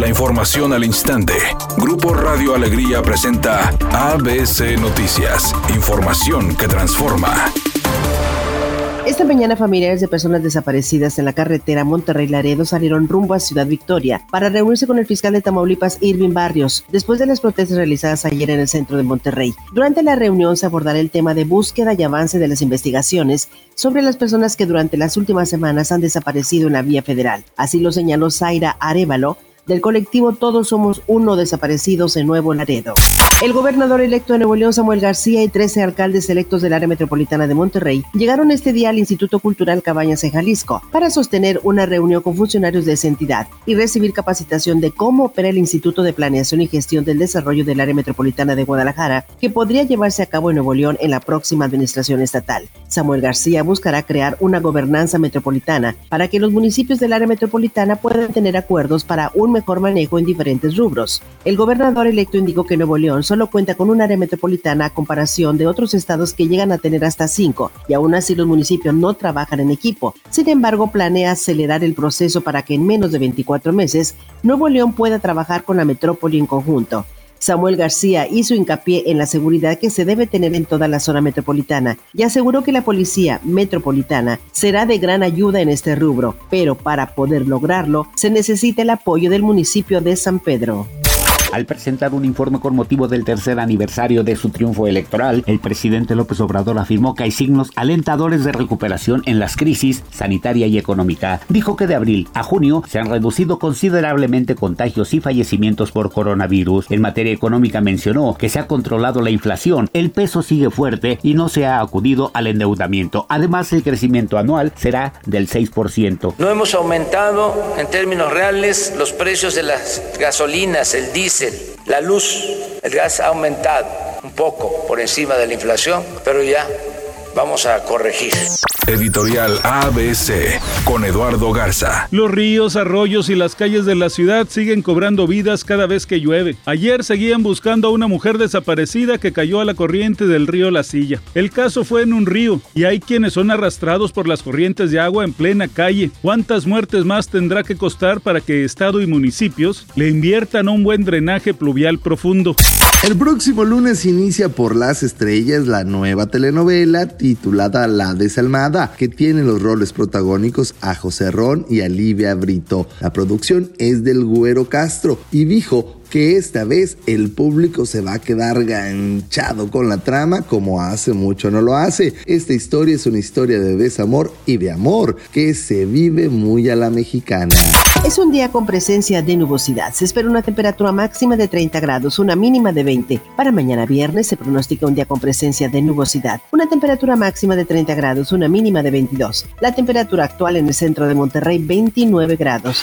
La información al instante. Grupo Radio Alegría presenta ABC Noticias. Información que transforma. Esta mañana familiares de personas desaparecidas en la carretera Monterrey-Laredo salieron rumbo a Ciudad Victoria para reunirse con el fiscal de Tamaulipas, Irving Barrios, después de las protestas realizadas ayer en el centro de Monterrey. Durante la reunión se abordará el tema de búsqueda y avance de las investigaciones sobre las personas que durante las últimas semanas han desaparecido en la vía federal. Así lo señaló Zaira Arevalo, del colectivo Todos Somos Uno Desaparecidos en Nuevo Laredo. El gobernador electo de Nuevo León, Samuel García, y 13 alcaldes electos del área metropolitana de Monterrey llegaron este día al Instituto Cultural Cabañas en Jalisco para sostener una reunión con funcionarios de esa entidad y recibir capacitación de cómo opera el Instituto de Planeación y Gestión del Desarrollo del área metropolitana de Guadalajara, que podría llevarse a cabo en Nuevo León en la próxima administración estatal. Samuel García buscará crear una gobernanza metropolitana para que los municipios del área metropolitana puedan tener acuerdos para un mejor manejo en diferentes rubros. El gobernador electo indicó que Nuevo León solo cuenta con un área metropolitana a comparación de otros estados que llegan a tener hasta cinco, y aún así los municipios no trabajan en equipo. Sin embargo, planea acelerar el proceso para que en menos de 24 meses Nuevo León pueda trabajar con la metrópoli en conjunto. Samuel García hizo hincapié en la seguridad que se debe tener en toda la zona metropolitana y aseguró que la policía metropolitana será de gran ayuda en este rubro, pero para poder lograrlo se necesita el apoyo del municipio de San Pedro. Al presentar un informe con motivo del tercer aniversario de su triunfo electoral, el presidente López Obrador afirmó que hay signos alentadores de recuperación en las crisis sanitaria y económica. Dijo que de abril a junio se han reducido considerablemente contagios y fallecimientos por coronavirus. En materia económica mencionó que se ha controlado la inflación, el peso sigue fuerte y no se ha acudido al endeudamiento. Además, el crecimiento anual será del 6%. No hemos aumentado en términos reales los precios de las gasolinas, el diésel, la luz, el gas ha aumentado un poco por encima de la inflación, pero ya vamos a corregir. Editorial ABC con Eduardo Garza. Los ríos, arroyos y las calles de la ciudad siguen cobrando vidas cada vez que llueve. Ayer seguían buscando a una mujer desaparecida que cayó a la corriente del río La Silla. El caso fue en un río y hay quienes son arrastrados por las corrientes de agua en plena calle. ¿Cuántas muertes más tendrá que costar para que Estado y municipios le inviertan a un buen drenaje pluvial profundo? El próximo lunes inicia por las estrellas la nueva telenovela titulada La Desalmada, que tiene los roles protagónicos a José Ron y a Livia Brito. La producción es del Güero Castro y dijo que esta vez el público se va a quedar ganchado con la trama como hace mucho no lo hace. Esta historia es una historia de desamor y de amor que se vive muy a la mexicana. Es un día con presencia de nubosidad. Se espera una temperatura máxima de 30 grados, una mínima de 20. Para mañana viernes se pronostica un día con presencia de nubosidad. Una temperatura máxima de 30 grados, una mínima de 22. La temperatura actual en el centro de Monterrey 29 grados.